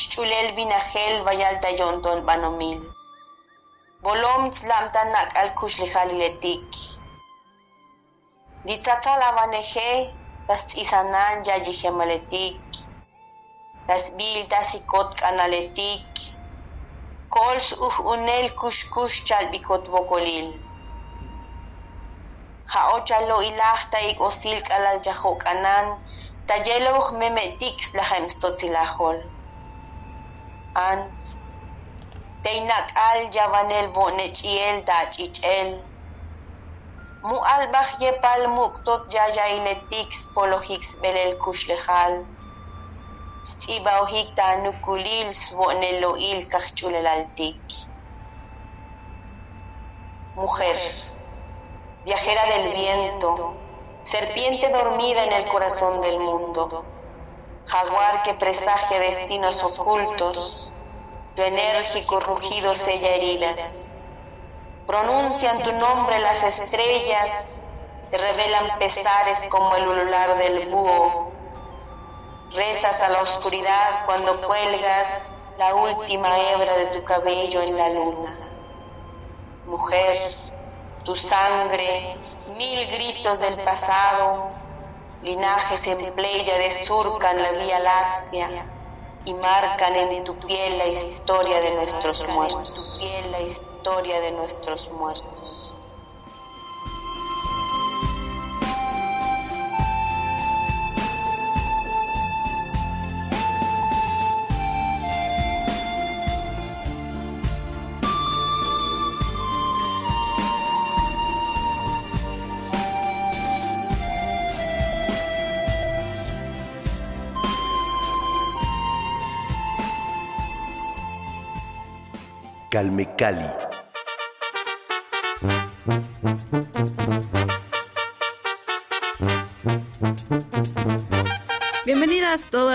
xtxulel binajel vayalta yontonpanomil. Bolom tlamta nak'alkux lijaliltik. Ditzatzalawaneje, tas tzisanan yayijemaletik. Tas biltas ikotk'analetik. Kols uj unel kuxkux chalbikotbokolil. Jaochalo ilahta ikosilk'alalyajok'anan, tayelouj memetik tlajem tzotzilajol. Tayeloh memetix lahem stotzilahol. Ants. Teinak al yavanel bonechiel da chichel. Mu albach yepal muktot yaya iletix polojix belel kushlejal. Tzibauhik ta nukulil svonelo il altik. Mujer, viajera del viento serpiente dormida en el corazón del mundo, jaguar que presagia destinos ocultos, tu enérgico rugido sella heridas. Pronuncian tu nombre las estrellas, te revelan pesares como el ulular del búho. Rezas a la oscuridad cuando cuelgas la última hebra de tu cabello en la luna. Mujer, tu sangre, mil gritos del pasado, linajes en playa desurcan la vía láctea y marcan en tu piel la historia de nuestros muertos. la historia de nuestros muertos. Calmecali. Bienvenidas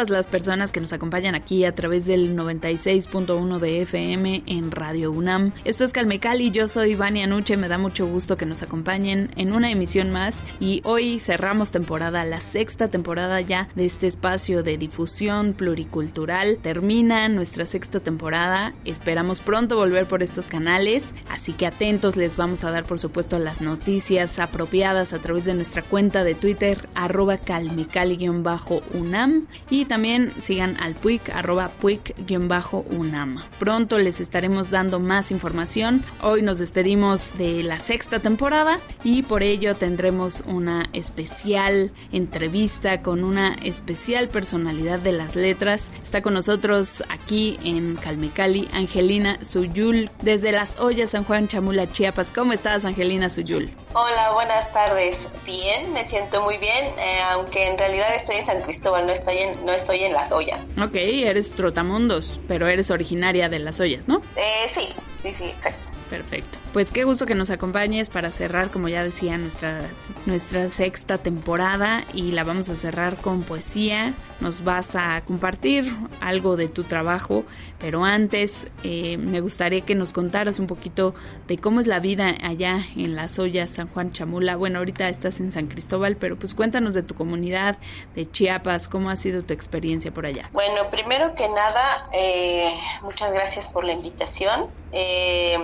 las personas que nos acompañan aquí a través del 96.1 de FM en Radio UNAM. Esto es Calmecali, yo soy Vania Nuche, me da mucho gusto que nos acompañen en una emisión más y hoy cerramos temporada, la sexta temporada ya de este espacio de difusión pluricultural. Termina nuestra sexta temporada, esperamos pronto volver por estos canales, así que atentos les vamos a dar por supuesto las noticias apropiadas a través de nuestra cuenta de Twitter arroba calmecali-1 UNAM y también sigan al PUIC arroba PUIC-UNAM. Pronto les estaremos dando más información. Hoy nos despedimos de la sexta temporada y por ello tendremos una especial entrevista con una especial personalidad de las letras. Está con nosotros aquí en Calmecali Angelina Suyul desde las ollas San Juan Chamula, Chiapas. ¿Cómo estás Angelina Suyul? Hola, buenas tardes. Bien, me siento muy bien, eh, aunque en realidad estoy en San Cristóbal no estoy en, no estoy en las ollas. Ok, eres trotamundos, pero eres originaria de las ollas, ¿no? Eh, sí, sí, sí, exacto. Perfecto. Pues qué gusto que nos acompañes para cerrar, como ya decía, nuestra, nuestra sexta temporada y la vamos a cerrar con poesía. Nos vas a compartir algo de tu trabajo, pero antes eh, me gustaría que nos contaras un poquito de cómo es la vida allá en las ollas San Juan Chamula. Bueno, ahorita estás en San Cristóbal, pero pues cuéntanos de tu comunidad, de Chiapas, cómo ha sido tu experiencia por allá. Bueno, primero que nada, eh, muchas gracias por la invitación. Eh,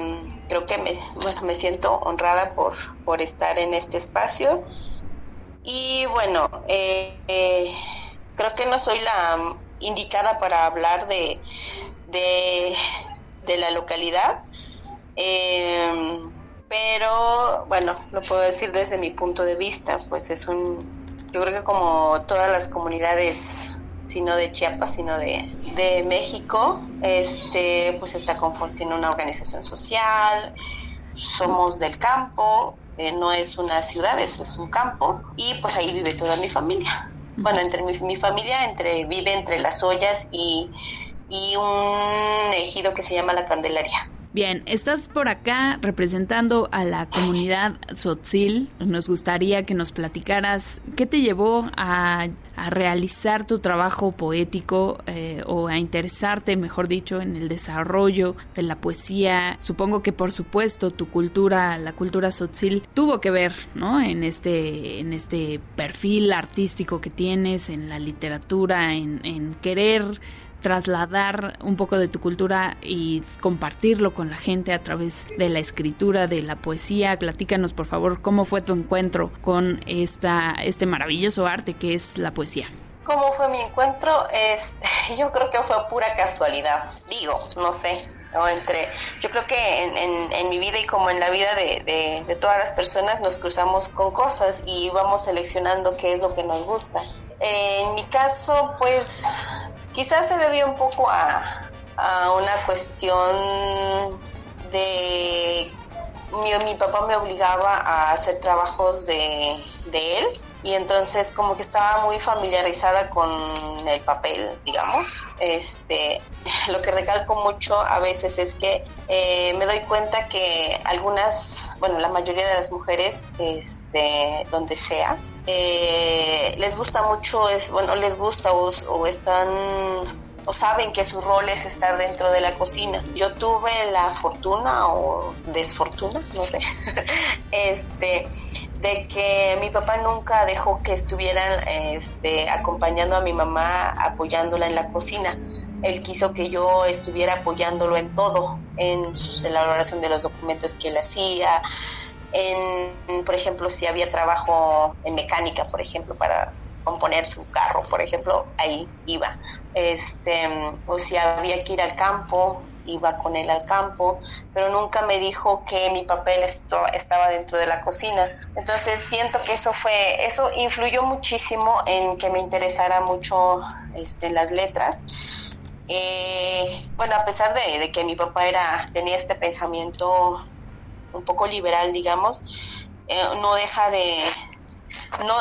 creo que me, bueno, me siento honrada por, por estar en este espacio. Y bueno, eh, eh, creo que no soy la indicada para hablar de, de, de la localidad. Eh, pero bueno, lo puedo decir desde mi punto de vista, pues es un, yo creo que como todas las comunidades, sino de Chiapas, sino de, de México, este, pues está tiene una organización social, somos del campo, eh, no es una ciudad, eso es un campo, y pues ahí vive toda mi familia. Bueno, entre mi, mi familia entre, vive entre las ollas y, y un ejido que se llama La Candelaria. Bien, estás por acá representando a la comunidad Sotzil. Nos gustaría que nos platicaras qué te llevó a, realizar tu trabajo poético eh, o a interesarte, mejor dicho, en el desarrollo de la poesía. Supongo que por supuesto tu cultura, la cultura Sotzil, tuvo que ver, ¿no? En este, en este perfil artístico que tienes, en la literatura, en, en querer trasladar un poco de tu cultura y compartirlo con la gente a través de la escritura, de la poesía. Platícanos, por favor, cómo fue tu encuentro con esta, este maravilloso arte que es la poesía. ¿Cómo fue mi encuentro? Este, yo creo que fue pura casualidad. Digo, no sé, entre yo creo que en, mi vida y como en la vida de, todas las personas nos cruzamos con cosas y vamos seleccionando qué es lo que nos gusta en mi caso pues Quizás se debió un poco a, una cuestión de mi, papá me obligaba a hacer trabajos de, él y entonces como que estaba muy familiarizada con el papel, digamos. Este, lo que recalco mucho a veces es que eh, me doy cuenta que algunas, bueno, la mayoría de las mujeres, este, donde sea, eh, les gusta mucho, es, bueno, les gusta o, están o saben que su rol es estar dentro de la cocina. Yo tuve la fortuna o desfortuna, no sé, este, de que mi papá nunca dejó que estuvieran este, acompañando a mi mamá, apoyándola en la cocina. Él quiso que yo estuviera apoyándolo en todo, en la elaboración de los documentos que él hacía, en, por ejemplo, si había trabajo en mecánica, por ejemplo, para componer su carro, por ejemplo, ahí iba. Este, o si había que ir al campo, iba con él al campo, pero nunca me dijo que mi papel estaba dentro de la cocina. Entonces siento que eso fue, eso influyó muchísimo en que me interesara mucho este, las letras. Eh, bueno, a pesar de, de, que mi papá era, tenía este pensamiento un poco liberal, digamos, eh, no deja de, no,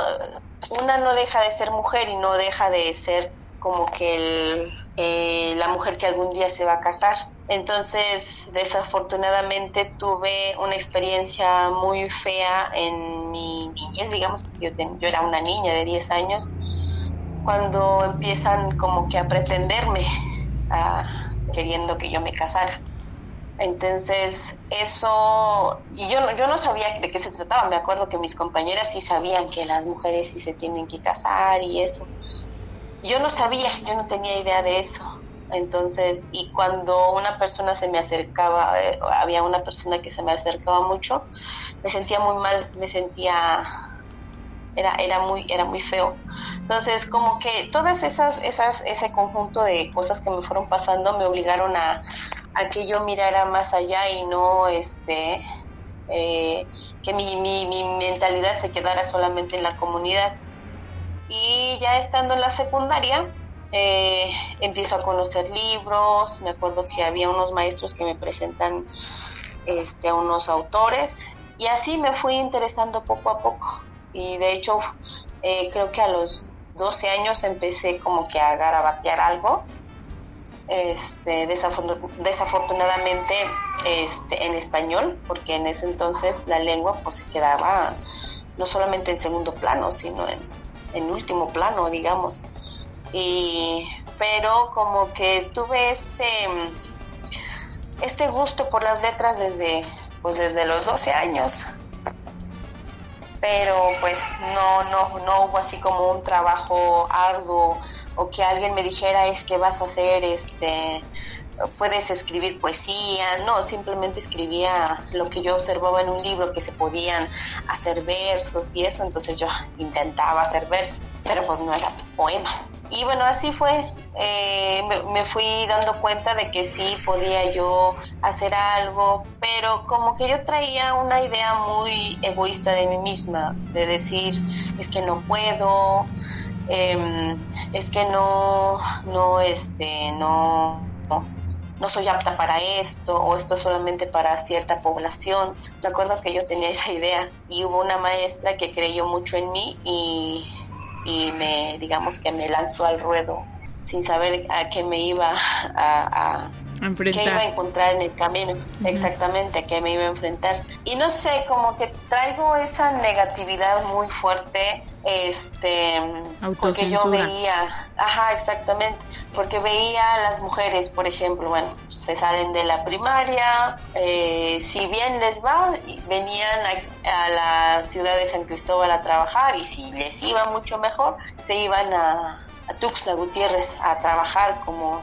una no deja de ser mujer y no deja de ser como que eh, la mujer que algún día se va a casar. Entonces, desafortunadamente tuve una experiencia muy fea en mi niñez, digamos, yo, yo era una niña de 10 años, cuando empiezan como que a pretenderme, queriendo que yo me casara. Entonces, eso, y yo, yo no sabía de qué se trataba, me acuerdo que mis compañeras sí sabían que las mujeres sí se tienen que casar y eso. Yo no sabía, yo no tenía idea de eso. Entonces, y cuando una persona se me acercaba, eh, había una persona que se me acercaba mucho, me sentía muy mal, me sentía, era, era muy, era muy feo. Entonces, como que todas esas, esas, ese conjunto de cosas que me fueron pasando me obligaron a, a que yo mirara más allá y no este eh, que mi, mi, mi, mentalidad se quedara solamente en la comunidad. Y ya estando en la secundaria, eh, empiezo a conocer libros, me acuerdo que había unos maestros que me presentan este, a unos autores y así me fui interesando poco a poco. Y de hecho, eh, creo que a los 12 años empecé como que a garabatear algo este, desafortunadamente este, en español, porque en ese entonces la lengua pues se quedaba no solamente en segundo plano, sino en, último plano, digamos. Y, pero como que tuve este, este gusto por las letras desde, pues desde los 12 años. Pero pues no, no, no hubo así como un trabajo arduo o que alguien me dijera es que vas a hacer este puedes escribir poesía, no, simplemente escribía lo que yo observaba en un libro, que se podían hacer versos y eso, entonces yo intentaba hacer versos, pero pues no era poema. Y bueno, así fue. Eh, me, fui dando cuenta de que sí podía yo hacer algo, pero como que yo traía una idea muy egoísta de mí misma, de decir, es que no puedo, em, es que no, no, este, no, no soy apta para esto o esto es solamente para cierta población. Me acuerdo que yo tenía esa idea y hubo una maestra que creyó mucho en mí y y me, digamos que me lanzó al ruedo sin saber a qué me iba a, qué iba a encontrar en el camino, exactamente, a qué me iba a enfrentar. Y no sé, como que traigo esa negatividad muy fuerte, este, porque yo veía, ajá, exactamente, porque veía a las mujeres, por ejemplo, bueno, se salen de la primaria, eh, si bien les va, venían a, a la ciudad de San Cristóbal a trabajar y si les iba mucho mejor, se iban a a Tuxtla Gutiérrez a trabajar como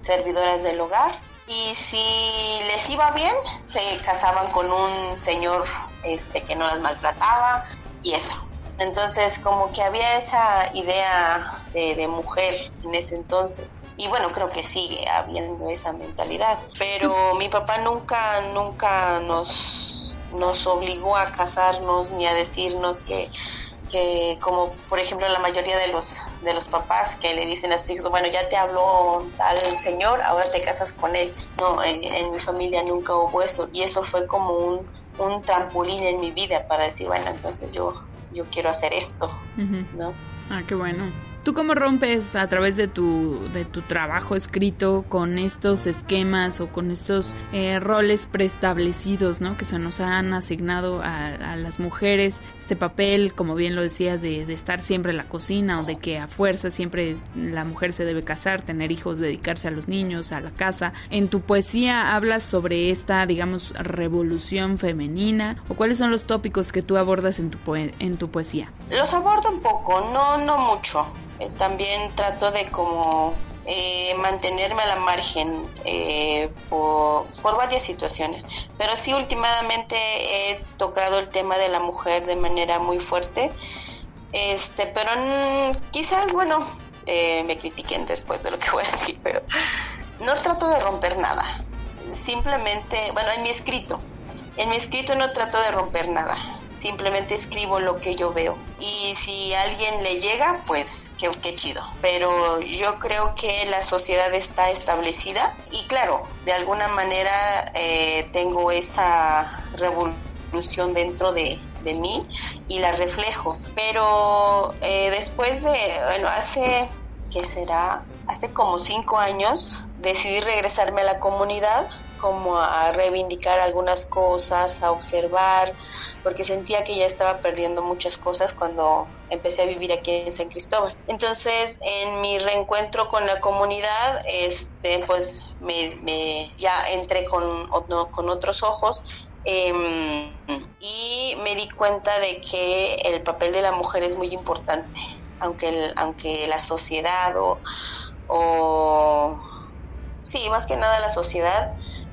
servidoras del hogar. Y si les iba bien se casaban con un señor este que no las maltrataba y eso. Entonces como que había esa idea de, de mujer en ese entonces. Y bueno creo que sigue habiendo esa mentalidad. Pero mi papá nunca nunca nos nos obligó a casarnos ni a decirnos que que como por ejemplo la mayoría de los de los papás que le dicen a sus hijos bueno ya te habló tal señor ahora te casas con él no en, mi familia nunca hubo eso y eso fue como un, un trampolín en mi vida para decir bueno entonces yo yo quiero hacer esto no ah qué bueno ¿Tú cómo rompes a través de tu, de tu trabajo escrito con estos esquemas o con estos eh, roles preestablecidos ¿no? que se nos han asignado a, las mujeres? Este papel, como bien lo decías, de, estar siempre en la cocina o de que a fuerza siempre la mujer se debe casar, tener hijos, dedicarse a los niños, a la casa. En tu poesía hablas sobre esta, digamos, revolución femenina o cuáles son los tópicos que tú abordas en tu, en tu poesía? Los abordo un poco, no, no mucho. Eh, también trato de como eh, mantenerme a la margen eh, por, varias situaciones. Pero sí, últimamente he tocado el tema de la mujer de manera muy fuerte. Este, pero quizás, bueno, me critiquen después de lo que voy a decir, pero no trato de romper nada. Simplemente, bueno, en mi escrito, en mi escrito no trato de romper nada. Simplemente escribo lo que yo veo. Y si alguien le llega, pues qué, chido. Pero yo creo que la sociedad está establecida y claro, de alguna manera eh, tengo esa revolución dentro de, mí y la reflejo. Pero eh, después de, bueno, hace, ¿qué será? Hace como cinco años decidí regresarme a la comunidad como a reivindicar algunas cosas, a observar, porque sentía que ya estaba perdiendo muchas cosas cuando empecé a vivir aquí en San Cristóbal. Entonces, en mi reencuentro con la comunidad, este, pues me, ya entré con, con otros ojos em, y me di cuenta de que el papel de la mujer es muy importante, aunque, aunque la sociedad o, o sí, más que nada la sociedad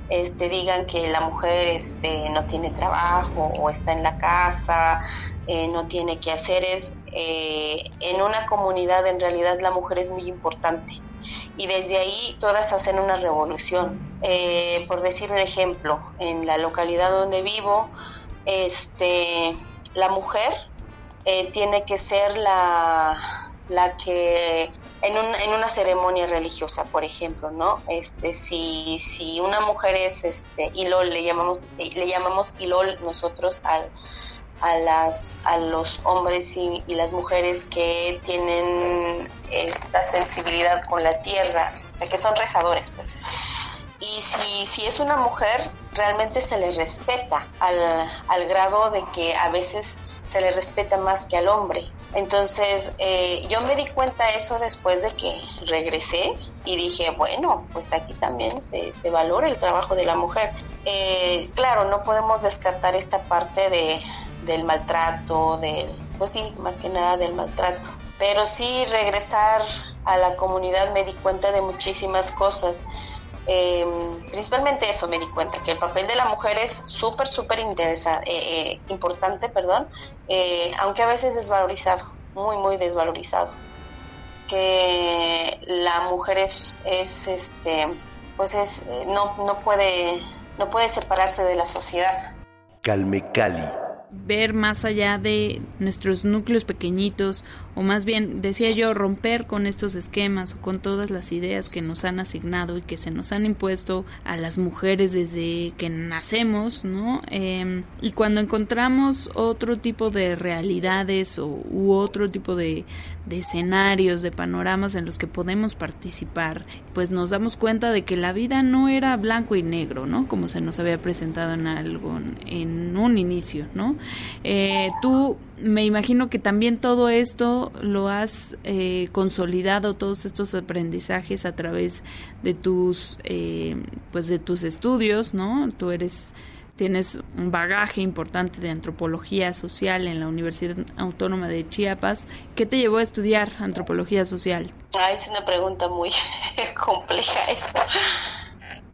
este, digan que la mujer este, no tiene trabajo o está en la casa, eh, no tiene que hacer, es eh, en una comunidad en realidad la mujer es muy importante y desde ahí todas hacen una revolución. Eh, por decir un ejemplo, en la localidad donde vivo, este, la mujer tiene que ser la la que en, un, en una ceremonia religiosa, por ejemplo, ¿no? Este, si, si una mujer es este, Ilol, le llamamos, le llamamos Ilol nosotros al, a, las, a los hombres y, las mujeres que tienen esta sensibilidad con la tierra, o sea, que son rezadores, pues. Y si, si es una mujer, realmente se le respeta al, al grado de que a veces se le respeta más que al hombre. Entonces, eh, yo me di cuenta eso después de que regresé y dije, bueno, pues aquí también se, se valora el trabajo de la mujer. Eh, claro, no podemos descartar esta parte de, del maltrato, del, pues sí, más que nada del maltrato. Pero sí regresar a la comunidad me di cuenta de muchísimas cosas. Em, principalmente eso me di cuenta, que el papel de la mujer es súper, súper eh, eh, importante, perdón, eh, aunque a veces desvalorizado, muy, muy desvalorizado. que la mujer es, es este, pues es, no, no puede, no puede separarse de la sociedad. Calme Cali ver más allá de nuestros núcleos pequeñitos o más bien, decía yo, romper con estos esquemas o con todas las ideas que nos han asignado y que se nos han impuesto a las mujeres desde que nacemos, ¿no? Em, y cuando encontramos otro tipo de realidades o, u otro tipo de, de escenarios, de panoramas en los que podemos participar, pues nos damos cuenta de que la vida no era blanco y negro, ¿no? Como se nos había presentado en algo, en un inicio, ¿no? Eh, tú me imagino que también todo esto lo has eh, consolidado, todos estos aprendizajes a través de tus, eh, pues de tus estudios, ¿no? Tú eres tienes un bagaje importante de antropología social en la Universidad Autónoma de Chiapas. ¿Qué te llevó a estudiar antropología social? Ah, es una pregunta muy compleja esta.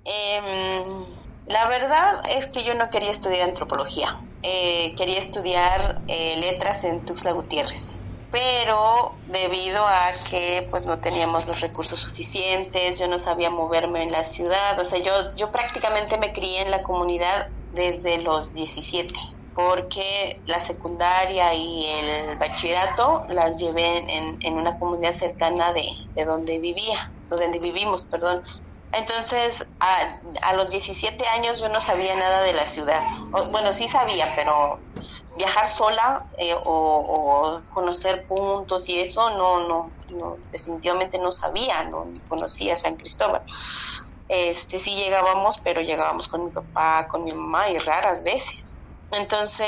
Em, la verdad es que yo no quería estudiar antropología, eh, quería estudiar eh, letras en Tuxtla Gutiérrez, pero debido a que pues no teníamos los recursos suficientes, yo no sabía moverme en la ciudad, o sea, yo, yo prácticamente me crié en la comunidad desde los 17 porque la secundaria y el bachillerato las llevé en, en una comunidad cercana de, de donde vivía, donde vivimos, perdón. Entonces, a, los 17 años yo no sabía nada de la ciudad. bueno, sí sabía, pero viajar sola eh, o, conocer puntos y eso, no, no, no, definitivamente no sabía, no conocía San Cristóbal. Este, sí llegábamos, pero llegábamos con mi papá, con mi mamá y raras veces. Entonces,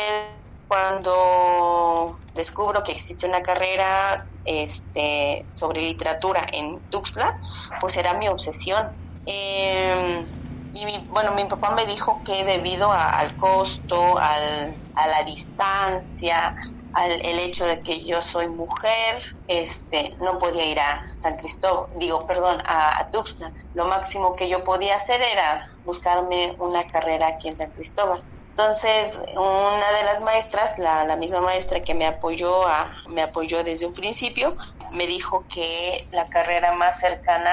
cuando descubro que existe una carrera este, sobre literatura en Tuxtla, pues era mi obsesión eh, y bueno, mi papá me dijo que debido al costo, al, a la distancia, al el hecho de que yo soy mujer, este, no podía ir a San Cristóbal, digo, perdón, a, a, Tuxtla. Lo máximo que yo podía hacer era buscarme una carrera aquí en San Cristóbal. Entonces, una de las maestras, la, misma maestra que me apoyó, a, me apoyó desde un principio, me dijo que la carrera más cercana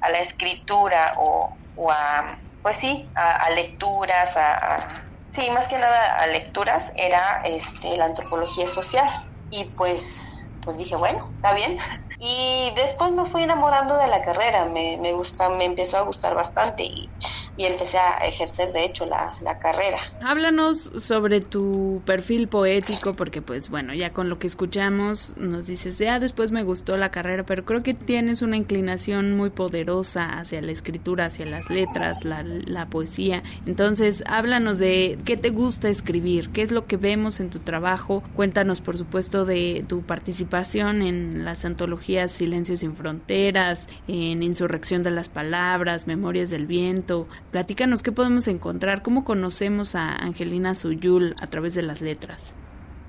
a, la escritura o, a, pues sí, a, lecturas, a, sí, más que nada a lecturas, era este, la antropología social. Y pues, pues dije, bueno, está bien. Y después me fui enamorando de la carrera, me, me, gusta, me empezó a gustar bastante y, y empecé a ejercer de hecho la, la, carrera. Háblanos sobre tu perfil poético porque pues bueno, ya con lo que escuchamos nos dices, ya después me gustó la carrera, pero creo que tienes una inclinación muy poderosa hacia la escritura, hacia las letras, la, la poesía. Entonces, háblanos de qué te gusta escribir, qué es lo que vemos en tu trabajo. Cuéntanos por supuesto de tu participación en las antologías Silencios sin Fronteras, en Insurrección de las Palabras, Memorias del Viento, Platícanos qué podemos encontrar, cómo conocemos a Angelina Suyul a través de las letras.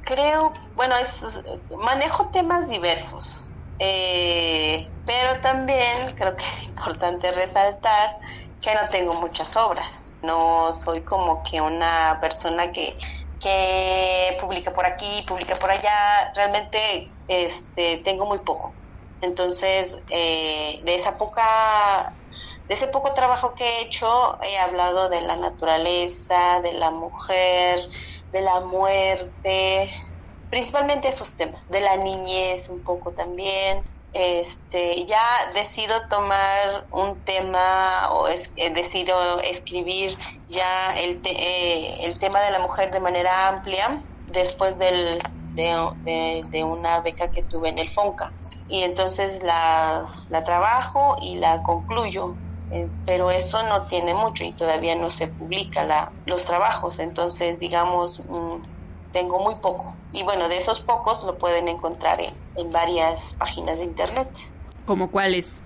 Creo, bueno, es, manejo temas diversos, eh, pero también creo que es importante resaltar que no tengo muchas obras. No soy como que una persona que, que publica por aquí, publica por allá. Realmente este, tengo muy poco. Entonces, eh, de esa poca de ese poco trabajo que he hecho, he hablado de la naturaleza, de la mujer, de la muerte, principalmente esos temas, de la niñez un poco también. Este, ya decido tomar un tema o es, eh, decido escribir ya el, eh, el tema de la mujer de manera amplia después del, de, de, una beca que tuve en el FONCA. Y entonces la, la trabajo y la concluyo eh, pero eso no tiene mucho y todavía no se publica la, los trabajos, entonces digamos, mm, tengo muy poco. Y bueno, de esos pocos lo pueden encontrar en, en varias páginas de internet. ¿Como cuáles?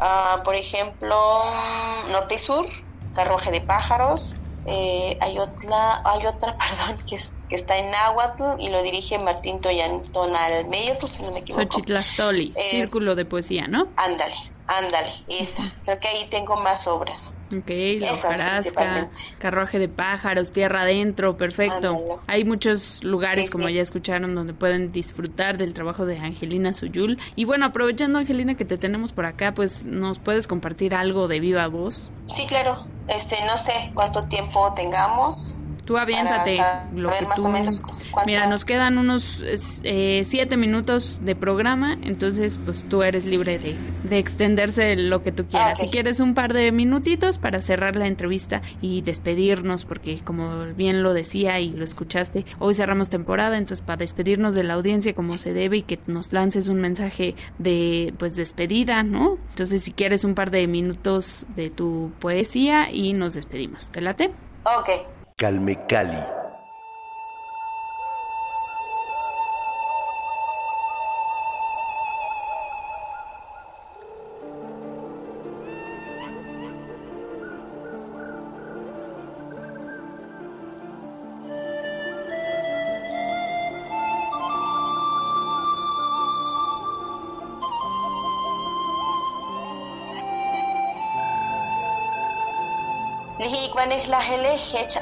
Ah, por ejemplo, mm, Norte y Sur, Carruaje de Pájaros, eh, hay otra, hay otra, perdón, que, que está en Nahuatl y lo dirige Martín Toyantón Almeida, pues si no me equivoco. Xochitlactoli, Círculo de Poesía, ¿no? Ándale, Ándale, esa. Creo que ahí tengo más obras. Ok, la hojarasca, carruaje de pájaros, tierra adentro, perfecto. Hay muchos lugares, como ya escucharon, donde pueden disfrutar del trabajo de Angelina Suyul. Y bueno, aprovechando, Angelina, que te tenemos por acá, pues, ¿nos puedes compartir algo de viva voz? Sí, claro. Este, no sé cuánto tiempo tengamos. Tú aviéntate lo que más O menos Mira, nos quedan unos eh, siete minutos de programa, entonces pues tú eres libre de, de extenderse lo que tú quieras. Si quieres un par de minutitos para cerrar la entrevista y despedirnos, porque como bien lo decía y lo escuchaste, hoy cerramos temporada, entonces para despedirnos de la audiencia como se debe y que nos lances un mensaje de pues despedida, ¿no? Entonces si quieres un par de minutos de tu poesía y nos despedimos. ¿Te late? Ok. Calme Cali. Lihikwanih lahele hech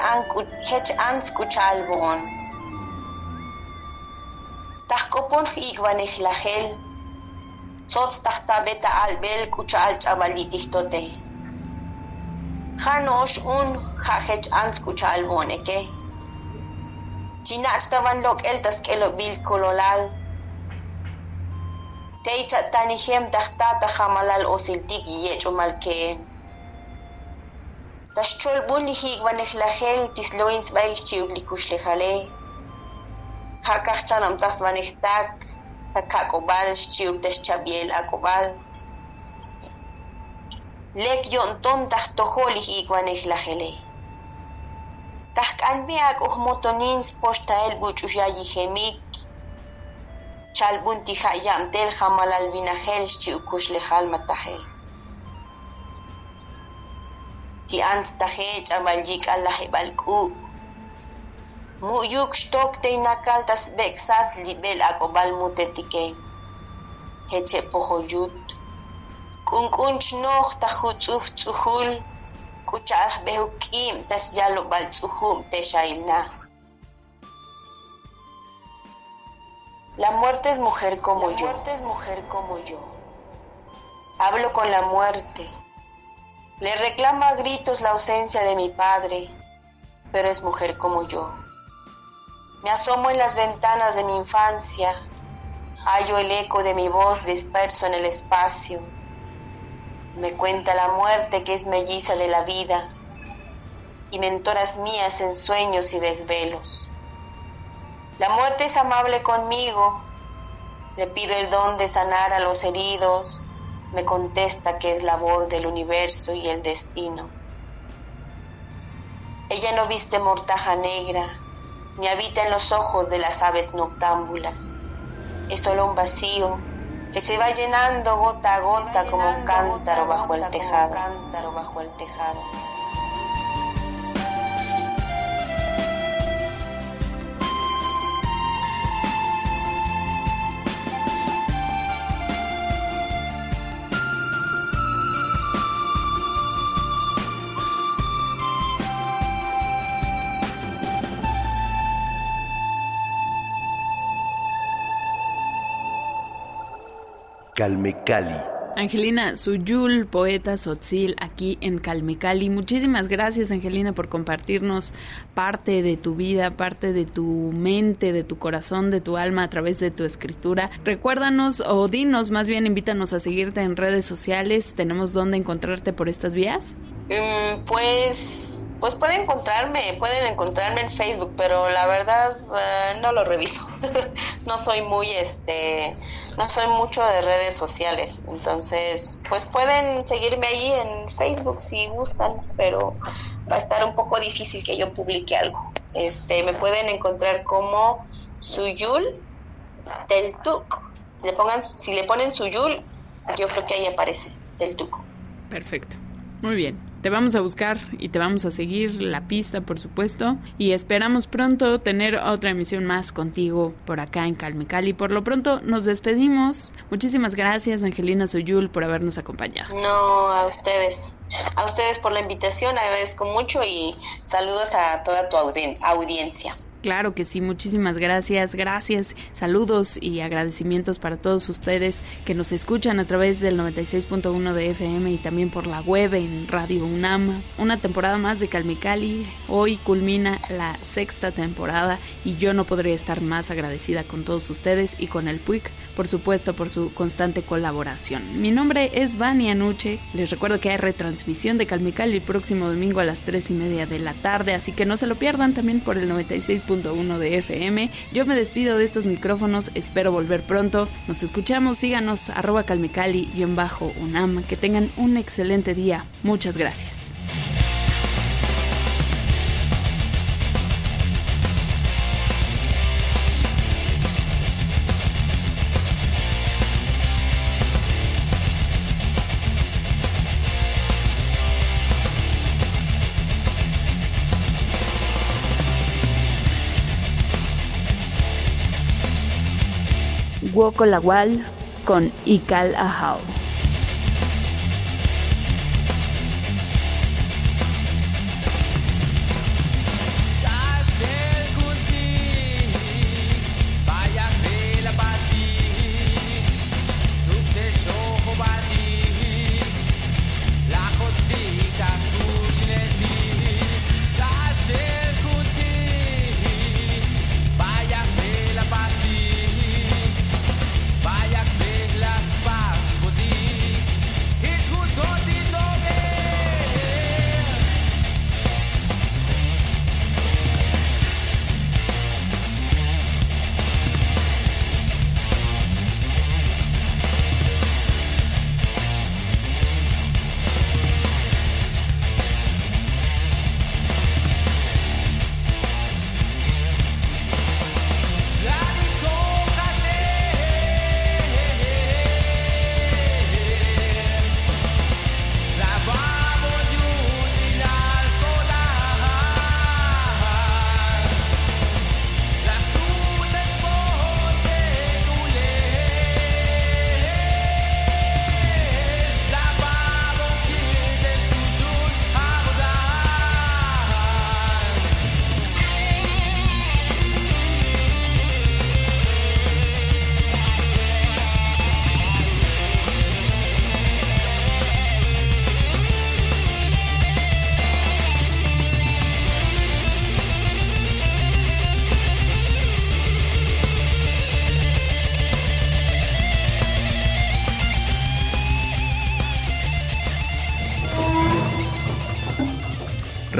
hech anskuchalbon. Tahkopon ikwanih lahel. Sots tahtabeta albel kuchal chabalitihtote. Janosh un ja hech anskuchalbon eke. Chinachtavan lok el taskelo bil kololal. Teicha tanihem tahtata jamalal osiltik yech buli higwaneh lahel tisloins chanam tasvanehtak, takakobal chiuk taschabiel akobal. Lek yonton tahtoholi higwaneh lahele. Tahkanbi ak uhmotonins poshtael buchushayi hemik. Chalbunti hayam tel hamalal binahel chiukushlehal matahel. ti ant tahe ch'amaljik alaje balk'u mu'yuk xtok teinakal tas beksat libel ak'obal mutetike heche pojoyut k'unk'un chnoj tajutz'uj tz'ujul k'ucha'aj behu k'im tas yalob'al tz'ujum texailna La muerte es mujer como yo. La muerte es mujer como yo. Hablo con la muerte le reclama a gritos la ausencia de mi padre, pero es mujer como yo. Me asomo en las ventanas de mi infancia, hallo el eco de mi voz disperso en el espacio. Me cuenta la muerte que es melliza de la vida y mentoras mías en sueños y desvelos. La muerte es amable conmigo, le pido el don de sanar a los heridos, me contesta que es labor del universo y el destino. Ella no viste mortaja negra, ni habita en los ojos de las aves noctámbulas. Es solo un vacío que se va llenando gota a gota como un cántaro bajo el tejado. Calmecali. Angelina Suyul, poeta Sotzil, aquí en Calmecali. Muchísimas gracias, Angelina, por compartirnos parte de tu vida, parte de tu mente, de tu corazón, de tu alma a través de tu escritura. Recuérdanos o dinos, más bien invítanos a seguirte en redes sociales. ¿Tenemos dónde encontrarte por estas vías? Mm, pues pues pueden encontrarme, pueden encontrarme en Facebook, pero la verdad eh, no lo reviso. no soy muy este, no soy mucho de redes sociales, entonces pues pueden seguirme ahí en Facebook si gustan, pero va a estar un poco difícil que yo publique algo. Este, me pueden encontrar como Suyul del Tuk. Le pongan, si le ponen Suyul, yo creo que ahí aparece del Tuk. Perfecto. Muy bien. Te vamos a buscar y te vamos a seguir la pista, por supuesto. Y esperamos pronto tener otra emisión más contigo por acá en Calme Cali. Por lo pronto nos despedimos. Muchísimas gracias, Angelina Soyul, por habernos acompañado. No, a ustedes. A ustedes por la invitación, agradezco mucho y saludos a toda tu audiencia. Claro que sí, muchísimas gracias, gracias, saludos y agradecimientos para todos ustedes que nos escuchan a través del 96.1 de FM y también por la web en Radio UNAM. Una temporada más de Calmicali, hoy culmina la sexta temporada y yo no podría estar más agradecida con todos ustedes y con el PUIC, por supuesto, por su constante colaboración. Mi nombre es Vania Nuche, les recuerdo que hay retransmisión de Calmicali el próximo domingo a las 3 y media de la tarde, así que no se lo pierdan también por el 96 de FM. Yo me despido de estos micrófonos, espero volver pronto. Nos escuchamos, síganos arroba calmicali-unam. Que tengan un excelente día. Muchas gracias. Wokolawal con Ikal Ahau.